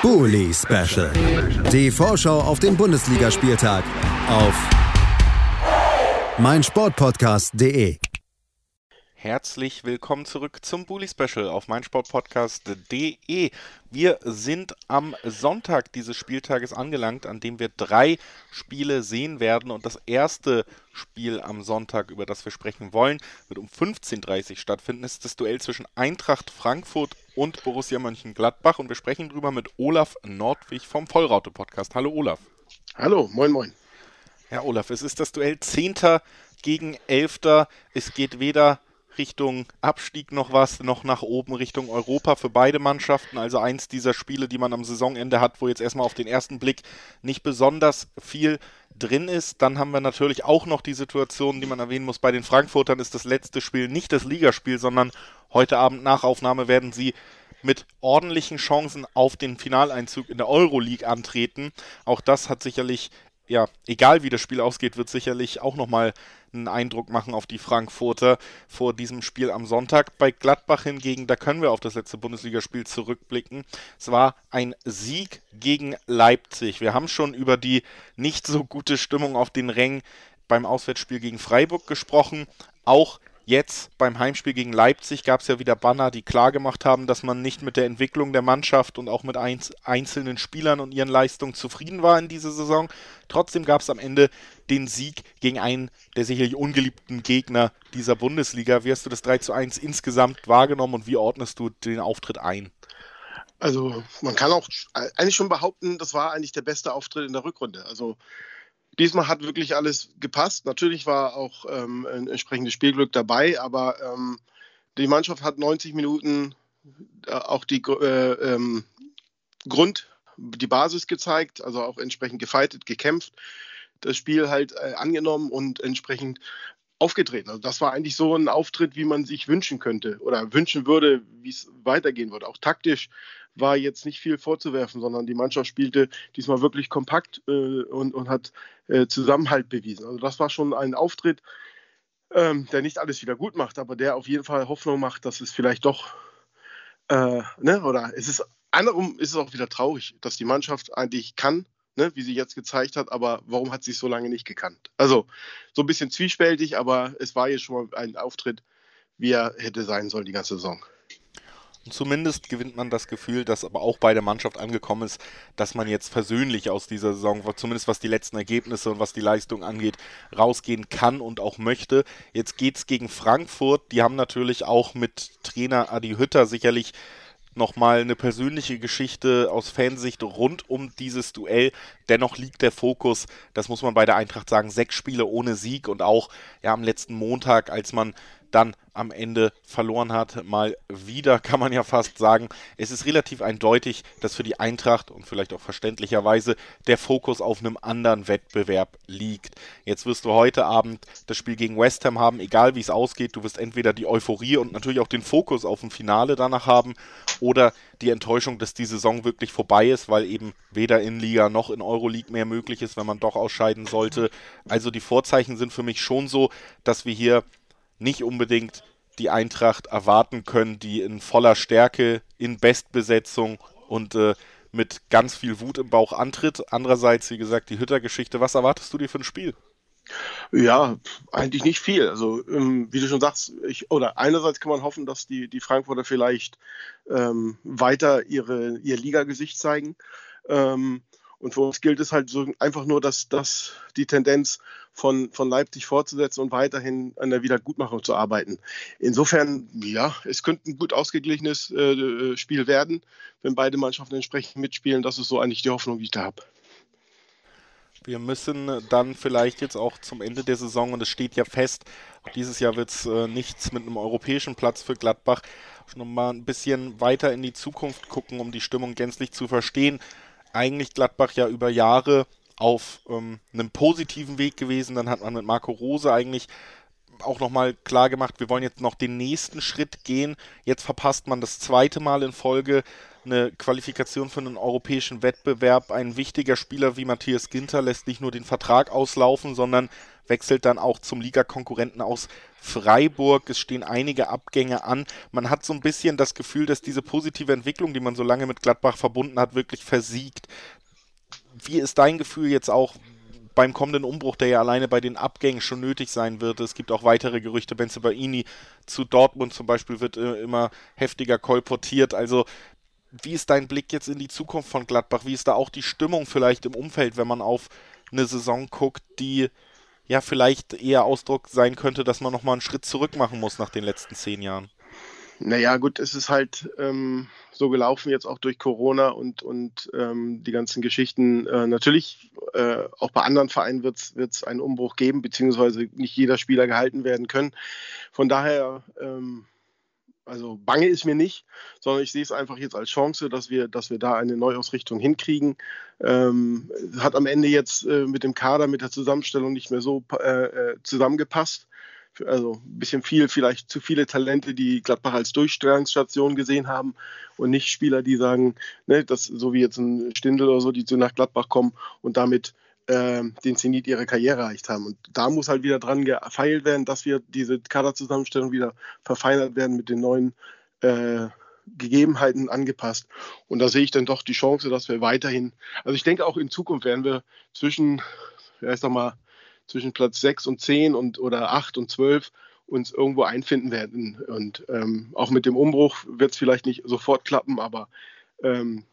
Bully Special. Die Vorschau auf den Bundesligaspieltag auf meinsportpodcast.de. Herzlich willkommen zurück zum Bully Special auf meinsportpodcast.de. Wir sind am Sonntag dieses Spieltages angelangt, an dem wir drei Spiele sehen werden. Und das erste Spiel am Sonntag, über das wir sprechen wollen, wird um 15.30 Uhr stattfinden. Es ist das Duell zwischen Eintracht Frankfurt und Borussia Mönchengladbach. Und wir sprechen drüber mit Olaf Nordwig vom Vollraute-Podcast. Hallo Olaf. Hallo, moin moin. Ja, Olaf, es ist das Duell 10. gegen 11. Es geht weder Richtung Abstieg noch was, noch nach oben Richtung Europa für beide Mannschaften. Also eins dieser Spiele, die man am Saisonende hat, wo jetzt erstmal auf den ersten Blick nicht besonders viel drin ist. Dann haben wir natürlich auch noch die Situation, die man erwähnen muss. Bei den Frankfurtern ist das letzte Spiel nicht das Ligaspiel, sondern heute Abend nach Aufnahme werden sie mit ordentlichen Chancen auf den Finaleinzug in der Euroleague antreten. Auch das hat sicherlich ja, egal wie das Spiel ausgeht, wird sicherlich auch nochmal einen Eindruck machen auf die Frankfurter vor diesem Spiel am Sonntag. Bei Gladbach hingegen, da können wir auf das letzte Bundesligaspiel zurückblicken. Es war ein Sieg gegen Leipzig. Wir haben schon über die nicht so gute Stimmung auf den Rängen beim Auswärtsspiel gegen Freiburg gesprochen. Auch Jetzt beim Heimspiel gegen Leipzig gab es ja wieder Banner, die klargemacht haben, dass man nicht mit der Entwicklung der Mannschaft und auch mit einzelnen Spielern und ihren Leistungen zufrieden war in dieser Saison. Trotzdem gab es am Ende den Sieg gegen einen der sicherlich ungeliebten Gegner dieser Bundesliga. Wie hast du das 3 zu 1 insgesamt wahrgenommen und wie ordnest du den Auftritt ein? Also man kann auch eigentlich schon behaupten, das war eigentlich der beste Auftritt in der Rückrunde. Also Diesmal hat wirklich alles gepasst. Natürlich war auch ähm, ein entsprechendes Spielglück dabei, aber ähm, die Mannschaft hat 90 Minuten äh, auch die äh, ähm, Grund, die Basis gezeigt, also auch entsprechend gefeitet, gekämpft, das Spiel halt äh, angenommen und entsprechend aufgetreten. Also das war eigentlich so ein Auftritt, wie man sich wünschen könnte oder wünschen würde, wie es weitergehen würde. Auch taktisch war jetzt nicht viel vorzuwerfen, sondern die Mannschaft spielte diesmal wirklich kompakt äh, und, und hat äh, Zusammenhalt bewiesen. Also das war schon ein Auftritt, ähm, der nicht alles wieder gut macht, aber der auf jeden Fall Hoffnung macht, dass es vielleicht doch, äh, ne, oder es ist, andersrum ist es auch wieder traurig, dass die Mannschaft eigentlich kann, ne, wie sie jetzt gezeigt hat, aber warum hat sie es so lange nicht gekannt? Also so ein bisschen zwiespältig, aber es war jetzt schon mal ein Auftritt, wie er hätte sein sollen die ganze Saison. Zumindest gewinnt man das Gefühl, dass aber auch bei der Mannschaft angekommen ist, dass man jetzt versöhnlich aus dieser Saison, zumindest was die letzten Ergebnisse und was die Leistung angeht, rausgehen kann und auch möchte. Jetzt geht es gegen Frankfurt. Die haben natürlich auch mit Trainer Adi Hütter sicherlich nochmal eine persönliche Geschichte aus Fansicht rund um dieses Duell. Dennoch liegt der Fokus, das muss man bei der Eintracht sagen, sechs Spiele ohne Sieg und auch ja, am letzten Montag, als man dann am Ende verloren hat. Mal wieder kann man ja fast sagen, es ist relativ eindeutig, dass für die Eintracht und vielleicht auch verständlicherweise der Fokus auf einem anderen Wettbewerb liegt. Jetzt wirst du heute Abend das Spiel gegen West Ham haben, egal wie es ausgeht. Du wirst entweder die Euphorie und natürlich auch den Fokus auf ein Finale danach haben oder die Enttäuschung, dass die Saison wirklich vorbei ist, weil eben weder in Liga noch in Euroleague mehr möglich ist, wenn man doch ausscheiden sollte. Also die Vorzeichen sind für mich schon so, dass wir hier nicht unbedingt die Eintracht erwarten können, die in voller Stärke, in Bestbesetzung und äh, mit ganz viel Wut im Bauch antritt. Andererseits, wie gesagt, die Hütter-Geschichte. Was erwartest du dir für ein Spiel? Ja, eigentlich nicht viel. Also, ähm, wie du schon sagst, ich, oder einerseits kann man hoffen, dass die, die Frankfurter vielleicht ähm, weiter ihre, ihr Liga-Gesicht zeigen. Ähm, und für uns gilt es halt so einfach nur, dass, dass die Tendenz von, von Leipzig fortzusetzen und weiterhin an der Wiedergutmachung zu arbeiten. Insofern, ja, es könnte ein gut ausgeglichenes äh, Spiel werden, wenn beide Mannschaften entsprechend mitspielen. Das ist so eigentlich die Hoffnung, die ich da habe. Wir müssen dann vielleicht jetzt auch zum Ende der Saison, und es steht ja fest, dieses Jahr wird es äh, nichts mit einem europäischen Platz für Gladbach, schon mal ein bisschen weiter in die Zukunft gucken, um die Stimmung gänzlich zu verstehen eigentlich Gladbach ja über Jahre auf ähm, einem positiven Weg gewesen. Dann hat man mit Marco Rose eigentlich auch nochmal klar gemacht, wir wollen jetzt noch den nächsten Schritt gehen. Jetzt verpasst man das zweite Mal in Folge eine Qualifikation für einen europäischen Wettbewerb. Ein wichtiger Spieler wie Matthias Ginter lässt nicht nur den Vertrag auslaufen, sondern wechselt dann auch zum Ligakonkurrenten aus Freiburg. Es stehen einige Abgänge an. Man hat so ein bisschen das Gefühl, dass diese positive Entwicklung, die man so lange mit Gladbach verbunden hat, wirklich versiegt. Wie ist dein Gefühl jetzt auch beim kommenden Umbruch, der ja alleine bei den Abgängen schon nötig sein wird? Es gibt auch weitere Gerüchte. Benzebaini zu Dortmund zum Beispiel wird äh, immer heftiger kolportiert. Also wie ist dein Blick jetzt in die Zukunft von Gladbach? Wie ist da auch die Stimmung vielleicht im Umfeld, wenn man auf eine Saison guckt, die ja vielleicht eher Ausdruck sein könnte, dass man nochmal einen Schritt zurück machen muss nach den letzten zehn Jahren? Naja, gut, es ist halt ähm, so gelaufen jetzt auch durch Corona und, und ähm, die ganzen Geschichten. Äh, natürlich, äh, auch bei anderen Vereinen wird es einen Umbruch geben, beziehungsweise nicht jeder Spieler gehalten werden können. Von daher ähm, also bange ist mir nicht, sondern ich sehe es einfach jetzt als Chance, dass wir, dass wir da eine Neuausrichtung hinkriegen. Ähm, hat am Ende jetzt äh, mit dem Kader, mit der Zusammenstellung nicht mehr so äh, äh zusammengepasst. Also ein bisschen viel, vielleicht zu viele Talente, die Gladbach als Durchstellungsstation gesehen haben und nicht Spieler, die sagen, ne, das, so wie jetzt ein Stindel oder so, die zu nach Gladbach kommen und damit äh, den Zenit ihrer Karriere erreicht haben. Und da muss halt wieder dran gefeilt werden, dass wir diese Kaderzusammenstellung wieder verfeinert werden mit den neuen äh, Gegebenheiten angepasst. Und da sehe ich dann doch die Chance, dass wir weiterhin, also ich denke auch in Zukunft werden wir zwischen, ja, ich sag mal, zwischen Platz 6 und 10 und, oder 8 und 12 uns irgendwo einfinden werden. Und ähm, auch mit dem Umbruch wird es vielleicht nicht sofort klappen, aber ähm,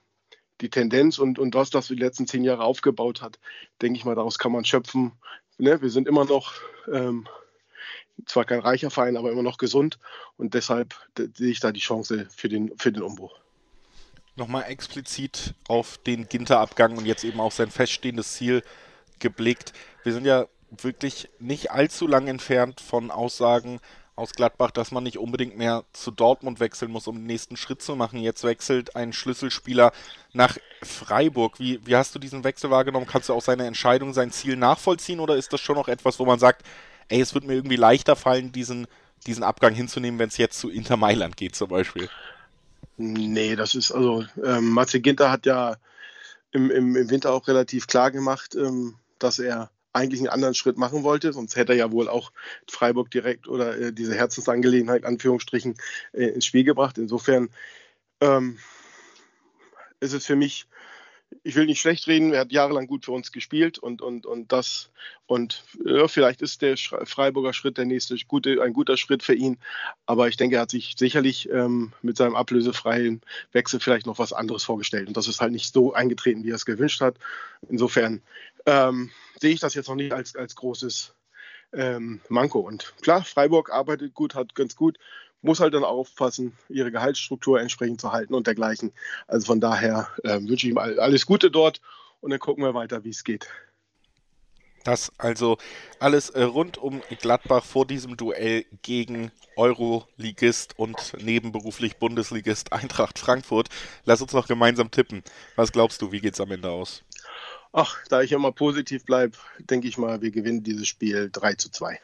die Tendenz und, und was das die letzten zehn Jahre aufgebaut hat, denke ich mal, daraus kann man schöpfen. Ne? Wir sind immer noch ähm, zwar kein reicher Verein, aber immer noch gesund und deshalb sehe ich da die Chance für den, für den Umbruch. Nochmal explizit auf den Ginter-Abgang und jetzt eben auch sein feststehendes Ziel geblickt. Wir sind ja wirklich nicht allzu lang entfernt von Aussagen, aus Gladbach, dass man nicht unbedingt mehr zu Dortmund wechseln muss, um den nächsten Schritt zu machen. Jetzt wechselt ein Schlüsselspieler nach Freiburg. Wie, wie hast du diesen Wechsel wahrgenommen? Kannst du auch seine Entscheidung, sein Ziel nachvollziehen oder ist das schon noch etwas, wo man sagt, ey, es wird mir irgendwie leichter fallen, diesen, diesen Abgang hinzunehmen, wenn es jetzt zu Inter Mailand geht zum Beispiel? Nee, das ist also, ähm, Matze Ginter hat ja im, im, im Winter auch relativ klar gemacht, ähm, dass er eigentlich einen anderen Schritt machen wollte, sonst hätte er ja wohl auch Freiburg direkt oder äh, diese Herzensangelegenheit, Anführungsstrichen, äh, ins Spiel gebracht. Insofern ähm, ist es für mich, ich will nicht schlecht reden, er hat jahrelang gut für uns gespielt und, und, und das und ja, vielleicht ist der Freiburger Schritt der nächste gute, ein guter Schritt für ihn, aber ich denke, er hat sich sicherlich ähm, mit seinem ablösefreien Wechsel vielleicht noch was anderes vorgestellt und das ist halt nicht so eingetreten, wie er es gewünscht hat. Insofern ähm, sehe ich das jetzt noch nicht als, als großes ähm, Manko. Und klar, Freiburg arbeitet gut, hat ganz gut, muss halt dann aufpassen, ihre Gehaltsstruktur entsprechend zu halten und dergleichen. Also von daher äh, wünsche ich ihm alles Gute dort und dann gucken wir weiter, wie es geht. Das also alles äh, rund um Gladbach vor diesem Duell gegen Euroligist und nebenberuflich Bundesligist Eintracht Frankfurt. Lass uns noch gemeinsam tippen. Was glaubst du, wie geht es am Ende aus? Ach, da ich immer positiv bleibe, denke ich mal, wir gewinnen dieses Spiel 3 zu 2.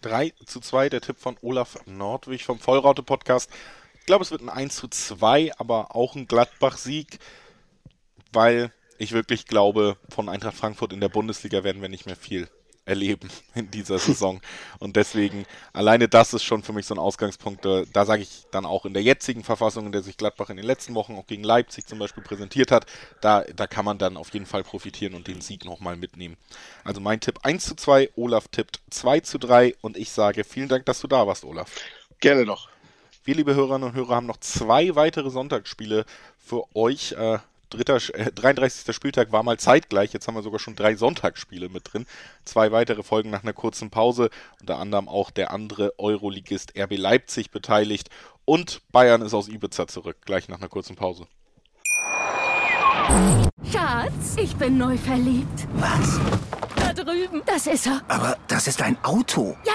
3 zu 2, der Tipp von Olaf Nordwig vom Vollraute-Podcast. Ich glaube, es wird ein 1 zu 2, aber auch ein Gladbach-Sieg, weil ich wirklich glaube, von Eintracht Frankfurt in der Bundesliga werden wir nicht mehr viel erleben in dieser Saison. Und deswegen, alleine das ist schon für mich so ein Ausgangspunkt. Da sage ich dann auch in der jetzigen Verfassung, in der sich Gladbach in den letzten Wochen auch gegen Leipzig zum Beispiel präsentiert hat, da, da kann man dann auf jeden Fall profitieren und den Sieg nochmal mitnehmen. Also mein Tipp 1 zu 2, Olaf tippt 2 zu 3 und ich sage vielen Dank, dass du da warst, Olaf. Gerne doch. Wir, liebe Hörerinnen und Hörer, haben noch zwei weitere Sonntagsspiele für euch. Äh, dritter, äh, 33. Spieltag war mal zeitgleich. Jetzt haben wir sogar schon drei Sonntagsspiele mit drin. Zwei weitere Folgen nach einer kurzen Pause. Unter anderem auch der andere Euroligist RB Leipzig beteiligt. Und Bayern ist aus Ibiza zurück, gleich nach einer kurzen Pause. Schatz, ich bin neu verliebt. Was? Da drüben. Das ist er. Aber das ist ein Auto. Ja,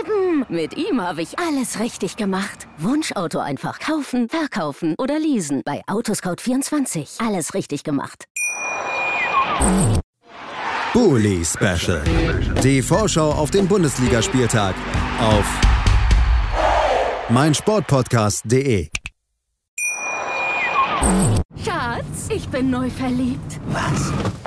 eben. Mit ihm habe ich alles richtig gemacht. Wunschauto einfach kaufen, verkaufen oder leasen. Bei Autoscout24. Alles richtig gemacht. Bully Special. Die Vorschau auf den Bundesligaspieltag auf meinsportpodcast.de. Schatz, ich bin neu verliebt. Was?